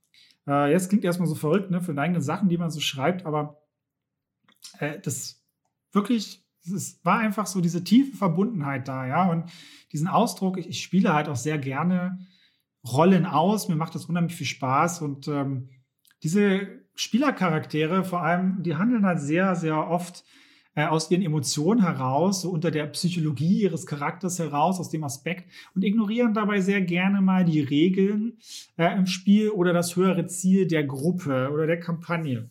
Äh, jetzt klingt erstmal so verrückt, ne, für die eigenen Sachen, die man so schreibt, aber äh, das wirklich es war einfach so diese tiefe Verbundenheit da, ja. Und diesen Ausdruck, ich, ich spiele halt auch sehr gerne Rollen aus, mir macht das unheimlich viel Spaß. Und ähm, diese Spielercharaktere, vor allem, die handeln halt sehr, sehr oft äh, aus ihren Emotionen heraus, so unter der Psychologie ihres Charakters heraus, aus dem Aspekt und ignorieren dabei sehr gerne mal die Regeln äh, im Spiel oder das höhere Ziel der Gruppe oder der Kampagne.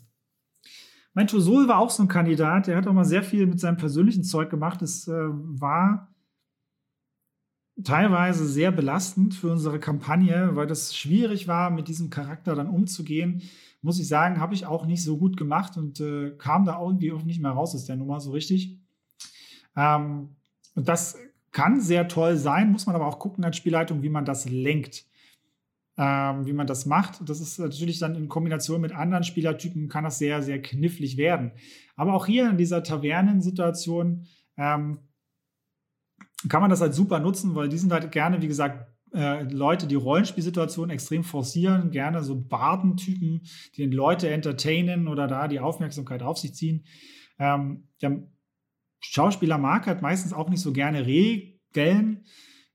Mein Tosul war auch so ein Kandidat, der hat auch mal sehr viel mit seinem persönlichen Zeug gemacht. Es äh, war teilweise sehr belastend für unsere Kampagne, weil das schwierig war, mit diesem Charakter dann umzugehen. Muss ich sagen, habe ich auch nicht so gut gemacht und äh, kam da irgendwie auch nicht mehr raus aus der Nummer so richtig. Ähm, und das kann sehr toll sein, muss man aber auch gucken als Spielleitung, wie man das lenkt ähm, wie man das macht. Das ist natürlich dann in Kombination mit anderen Spielertypen kann das sehr, sehr knifflig werden. Aber auch hier in dieser Tavernensituation ähm, kann man das halt super nutzen, weil die sind halt gerne, wie gesagt, äh, Leute, die Rollenspielsituationen extrem forcieren, gerne so Bardentypen, die den Leute entertainen oder da die Aufmerksamkeit auf sich ziehen. Ähm, der Schauspieler mag halt meistens auch nicht so gerne Regeln,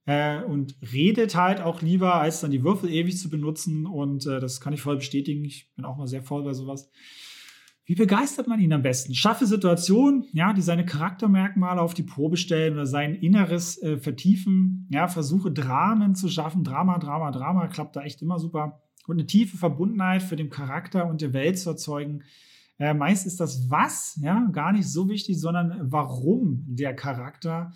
äh, und redet halt auch lieber, als dann die Würfel ewig zu benutzen. Und äh, das kann ich voll bestätigen. Ich bin auch mal sehr voll bei sowas. Wie begeistert man ihn am besten? Schaffe Situationen, ja, die seine Charaktermerkmale auf die Probe stellen oder sein Inneres äh, vertiefen. Ja, versuche Dramen zu schaffen. Drama, Drama, Drama klappt da echt immer super. Und eine tiefe Verbundenheit für den Charakter und der Welt zu erzeugen. Äh, meist ist das Was, ja, gar nicht so wichtig, sondern warum der Charakter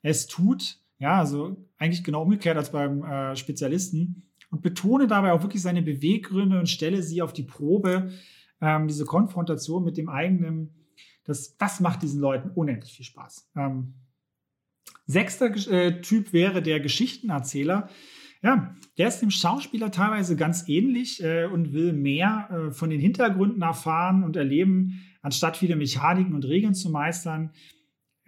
es tut ja, also eigentlich genau umgekehrt als beim äh, Spezialisten. Und betone dabei auch wirklich seine Beweggründe und stelle sie auf die Probe. Ähm, diese Konfrontation mit dem eigenen, das, das macht diesen Leuten unendlich viel Spaß. Ähm, sechster äh, Typ wäre der Geschichtenerzähler. Ja, der ist dem Schauspieler teilweise ganz ähnlich äh, und will mehr äh, von den Hintergründen erfahren und erleben, anstatt viele Mechaniken und Regeln zu meistern.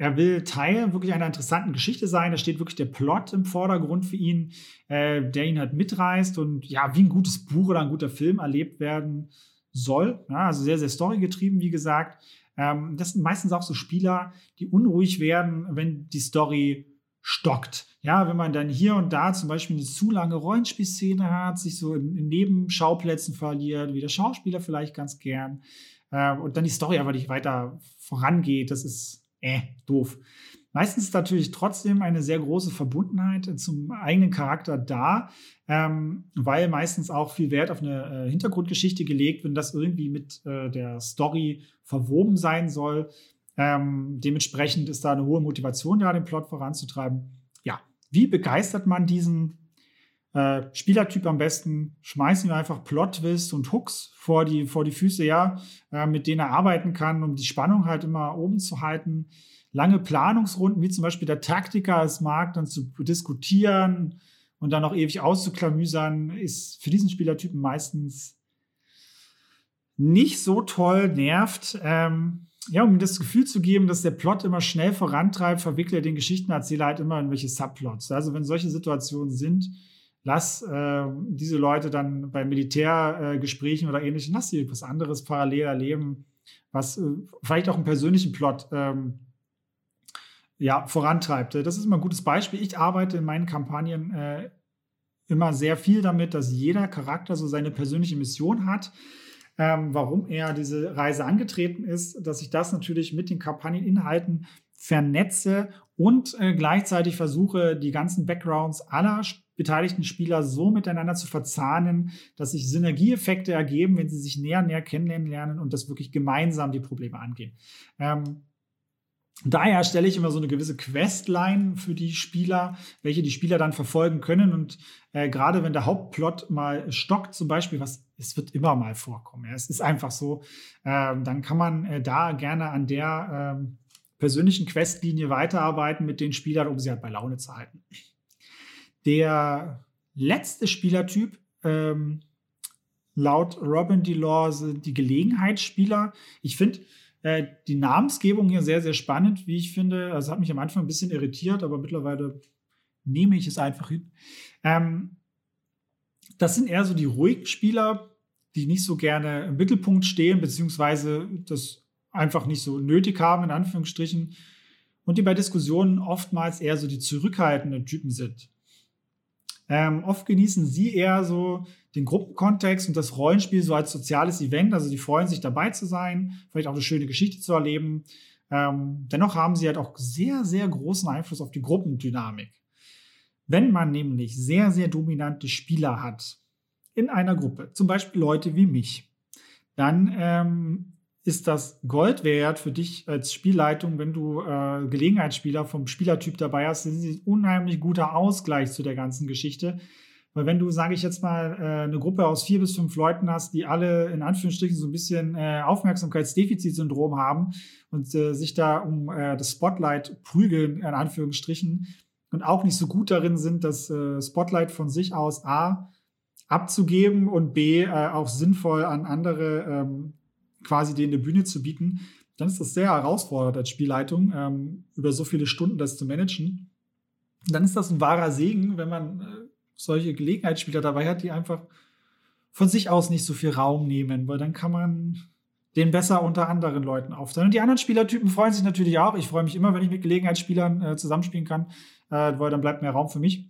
Er will Teil wirklich einer interessanten Geschichte sein. Da steht wirklich der Plot im Vordergrund für ihn, äh, der ihn halt mitreißt und ja, wie ein gutes Buch oder ein guter Film erlebt werden soll. Ja, also sehr, sehr storygetrieben, wie gesagt. Ähm, das sind meistens auch so Spieler, die unruhig werden, wenn die Story stockt. Ja, wenn man dann hier und da zum Beispiel eine zu lange Rollenspielszene hat, sich so in, in Nebenschauplätzen verliert, wie der Schauspieler vielleicht ganz gern, äh, und dann die Story aber nicht weiter vorangeht, das ist äh, doof. Meistens ist natürlich trotzdem eine sehr große Verbundenheit zum eigenen Charakter da, ähm, weil meistens auch viel Wert auf eine äh, Hintergrundgeschichte gelegt wird, das irgendwie mit äh, der Story verwoben sein soll. Ähm, dementsprechend ist da eine hohe Motivation, da den Plot voranzutreiben. Ja, wie begeistert man diesen äh, Spielertyp am besten? Schmeißen wir einfach Plot-Twist und Hooks vor die, vor die Füße, ja, äh, mit denen er arbeiten kann, um die Spannung halt immer oben zu halten. Lange Planungsrunden, wie zum Beispiel der Taktiker es mag, dann zu diskutieren und dann noch ewig auszuklamüsern, ist für diesen Spielertypen meistens nicht so toll, nervt. Ähm, ja, um das Gefühl zu geben, dass der Plot immer schnell vorantreibt, verwickelt er den Geschichtenerzähler halt immer in welche Subplots. Also wenn solche Situationen sind, lass äh, diese Leute dann bei Militärgesprächen äh, oder ähnlichem, lass sie etwas anderes parallel erleben, was äh, vielleicht auch einen persönlichen Plot ähm, ja, vorantreibt. Das ist immer ein gutes Beispiel. Ich arbeite in meinen Kampagnen äh, immer sehr viel damit, dass jeder Charakter so seine persönliche Mission hat ähm, warum er diese Reise angetreten ist, dass ich das natürlich mit den Kampagneninhalten vernetze und äh, gleichzeitig versuche, die ganzen Backgrounds aller beteiligten Spieler so miteinander zu verzahnen, dass sich Synergieeffekte ergeben, wenn sie sich näher, näher kennenlernen lernen und das wirklich gemeinsam die Probleme angehen. Ähm, Daher stelle ich immer so eine gewisse Questline für die Spieler, welche die Spieler dann verfolgen können. Und äh, gerade wenn der Hauptplot mal stockt, zum Beispiel, was es wird immer mal vorkommen. Ja, es ist einfach so, ähm, dann kann man äh, da gerne an der ähm, persönlichen Questlinie weiterarbeiten mit den Spielern, um sie halt bei Laune zu halten. Der letzte Spielertyp ähm, laut Robin sind die Gelegenheitsspieler. Ich finde, äh, die Namensgebung hier sehr, sehr spannend, wie ich finde. Also hat mich am Anfang ein bisschen irritiert, aber mittlerweile nehme ich es einfach hin. Ähm, das sind eher so die ruhigen Spieler, die nicht so gerne im Mittelpunkt stehen, beziehungsweise das einfach nicht so nötig haben, in Anführungsstrichen. Und die bei Diskussionen oftmals eher so die zurückhaltenden Typen sind. Ähm, oft genießen sie eher so den Gruppenkontext und das Rollenspiel so als soziales Event. Also die freuen sich dabei zu sein, vielleicht auch eine schöne Geschichte zu erleben. Ähm, dennoch haben sie halt auch sehr, sehr großen Einfluss auf die Gruppendynamik. Wenn man nämlich sehr, sehr dominante Spieler hat in einer Gruppe, zum Beispiel Leute wie mich, dann ähm, ist das Gold wert für dich als Spielleitung, wenn du äh, Gelegenheitsspieler vom Spielertyp dabei hast. Das ist ein unheimlich guter Ausgleich zu der ganzen Geschichte. Weil wenn du, sage ich jetzt mal, äh, eine Gruppe aus vier bis fünf Leuten hast, die alle in Anführungsstrichen so ein bisschen äh, Aufmerksamkeitsdefizitsyndrom haben und äh, sich da um äh, das Spotlight prügeln, in Anführungsstrichen, und auch nicht so gut darin sind, das äh, Spotlight von sich aus A abzugeben und B äh, auch sinnvoll an andere ähm, quasi denen eine Bühne zu bieten, dann ist das sehr herausfordernd als Spielleitung, ähm, über so viele Stunden das zu managen. Dann ist das ein wahrer Segen, wenn man äh, solche Gelegenheitsspieler dabei hat, die einfach von sich aus nicht so viel Raum nehmen, weil dann kann man den besser unter anderen Leuten aufteilen. Und die anderen Spielertypen freuen sich natürlich auch. Ich freue mich immer, wenn ich mit Gelegenheitsspielern äh, zusammenspielen kann, äh, weil dann bleibt mehr Raum für mich.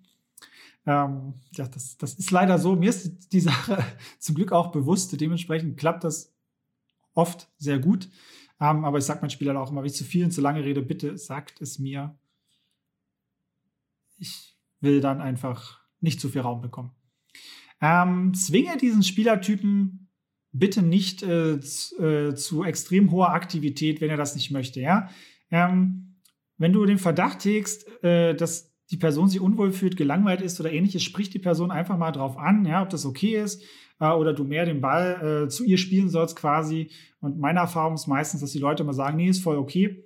Ähm, ja, das, das ist leider so. Mir ist die Sache zum Glück auch bewusst. Dementsprechend klappt das oft sehr gut. Ähm, aber ich sage meinen Spielern auch immer, wenn ich zu viel und zu lange rede, bitte sagt es mir. Ich will dann einfach nicht zu viel Raum bekommen. Ähm, zwinge diesen Spielertypen bitte nicht äh, zu, äh, zu, extrem hoher Aktivität, wenn er das nicht möchte. Ja? Ähm, wenn du den Verdacht hegst, äh, dass die Person sich unwohl fühlt, gelangweilt ist oder ähnliches, sprich die Person einfach mal drauf an, ja, ob das okay ist äh, oder du mehr den Ball äh, zu ihr spielen sollst quasi. Und meine Erfahrung ist meistens, dass die Leute immer sagen, nee, ist voll okay.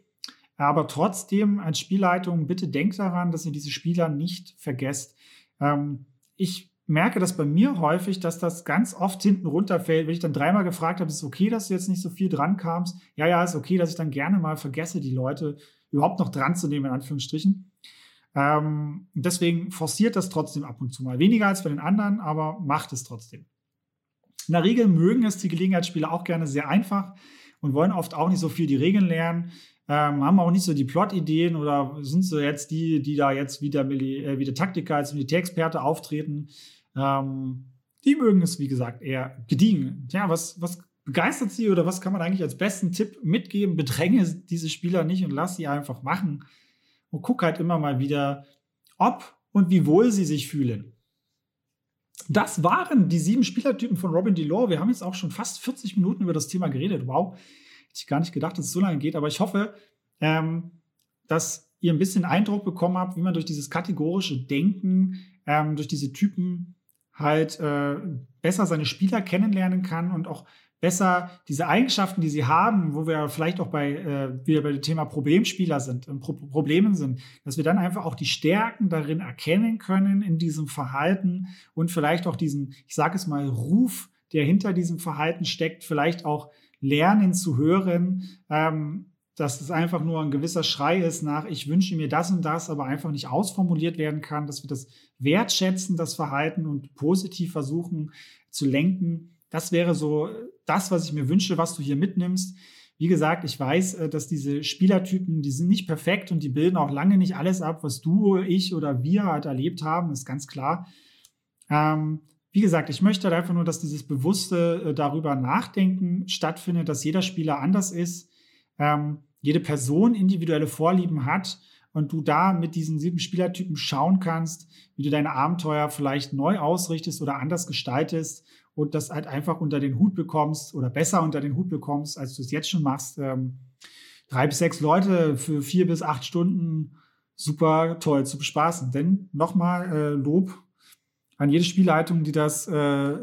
Aber trotzdem als Spielleitung, bitte denkt daran, dass ihr diese Spieler nicht vergesst. Ähm, ich merke das bei mir häufig, dass das ganz oft hinten runterfällt, wenn ich dann dreimal gefragt habe, ist es okay, dass du jetzt nicht so viel dran kamst? Ja, ja, ist okay, dass ich dann gerne mal vergesse, die Leute überhaupt noch dran zu nehmen, in Anführungsstrichen. Ähm, deswegen forciert das trotzdem ab und zu mal. Weniger als bei den anderen, aber macht es trotzdem. In der Regel mögen es die Gelegenheitsspieler auch gerne sehr einfach und wollen oft auch nicht so viel die Regeln lernen, ähm, haben auch nicht so die Plot-Ideen oder sind so jetzt die, die da jetzt wie der, äh, wie Taktiker als Militärexperte auftreten. Ähm, die mögen es, wie gesagt, eher gediegen. Ja, was, was begeistert sie oder was kann man eigentlich als besten Tipp mitgeben? Bedränge diese Spieler nicht und lass sie einfach machen. Und guck halt immer mal wieder, ob und wie wohl sie sich fühlen. Das waren die sieben Spielertypen von Robin DeLore. Wir haben jetzt auch schon fast 40 Minuten über das Thema geredet. Wow, hätte ich gar nicht gedacht, dass es so lange geht. Aber ich hoffe, ähm, dass ihr ein bisschen Eindruck bekommen habt, wie man durch dieses kategorische Denken, ähm, durch diese Typen halt äh, besser seine Spieler kennenlernen kann und auch besser diese Eigenschaften, die sie haben, wo wir vielleicht auch bei, äh, wieder bei dem Thema Problemspieler sind, Pro Problemen sind, dass wir dann einfach auch die Stärken darin erkennen können in diesem Verhalten und vielleicht auch diesen, ich sage es mal, Ruf, der hinter diesem Verhalten steckt, vielleicht auch lernen zu hören, ähm, dass es einfach nur ein gewisser Schrei ist nach, ich wünsche mir das und das, aber einfach nicht ausformuliert werden kann, dass wir das wertschätzen, das Verhalten und positiv versuchen zu lenken. Das wäre so das, was ich mir wünsche, was du hier mitnimmst. Wie gesagt, ich weiß, äh, dass diese Spielertypen, die sind nicht perfekt und die bilden auch lange nicht alles ab, was du, ich oder wir halt erlebt haben, ist ganz klar. Ähm, wie gesagt, ich möchte halt einfach nur, dass dieses bewusste äh, darüber nachdenken stattfindet, dass jeder Spieler anders ist, ähm, jede Person individuelle Vorlieben hat und du da mit diesen sieben Spielertypen schauen kannst, wie du deine Abenteuer vielleicht neu ausrichtest oder anders gestaltest und das halt einfach unter den Hut bekommst oder besser unter den Hut bekommst, als du es jetzt schon machst. Ähm, drei bis sechs Leute für vier bis acht Stunden super toll zu bespaßen. Denn nochmal äh, Lob an jede Spielleitung, die das äh,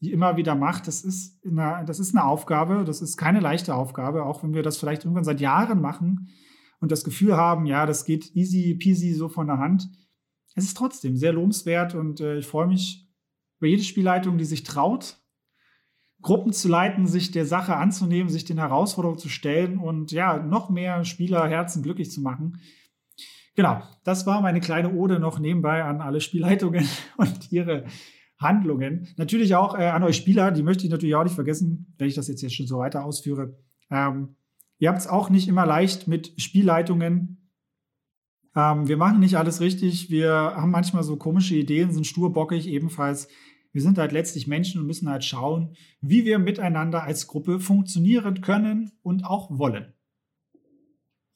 immer wieder macht. Das ist, eine, das ist eine Aufgabe, das ist keine leichte Aufgabe, auch wenn wir das vielleicht irgendwann seit Jahren machen und das Gefühl haben, ja, das geht easy peasy so von der Hand. Es ist trotzdem sehr lobenswert und äh, ich freue mich über jede Spielleitung, die sich traut, Gruppen zu leiten, sich der Sache anzunehmen, sich den Herausforderungen zu stellen und ja, noch mehr Spielerherzen glücklich zu machen. Genau, das war meine kleine Ode noch nebenbei an alle Spielleitungen und ihre Handlungen. Natürlich auch äh, an euch Spieler, die möchte ich natürlich auch nicht vergessen, wenn ich das jetzt, jetzt schon so weiter ausführe. Ähm, ihr habt es auch nicht immer leicht mit Spielleitungen. Ähm, wir machen nicht alles richtig. Wir haben manchmal so komische Ideen, sind sturbockig ebenfalls. Wir sind halt letztlich Menschen und müssen halt schauen, wie wir miteinander als Gruppe funktionieren können und auch wollen.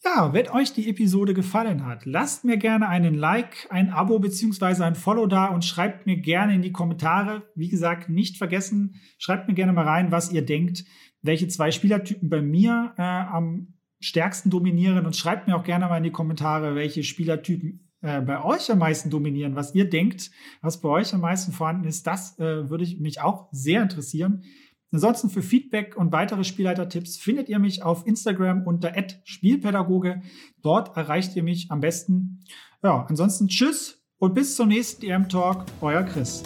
Ja, wenn euch die Episode gefallen hat, lasst mir gerne einen Like, ein Abo bzw. ein Follow da und schreibt mir gerne in die Kommentare. Wie gesagt, nicht vergessen, schreibt mir gerne mal rein, was ihr denkt, welche zwei Spielertypen bei mir äh, am stärksten dominieren und schreibt mir auch gerne mal in die Kommentare, welche Spielertypen äh, bei euch am meisten dominieren, was ihr denkt, was bei euch am meisten vorhanden ist. Das äh, würde ich mich auch sehr interessieren. Ansonsten für Feedback und weitere Spielleiter-Tipps findet ihr mich auf Instagram unter @spielpädagoge. Dort erreicht ihr mich am besten. Ja, ansonsten tschüss und bis zum nächsten EM Talk, euer Chris.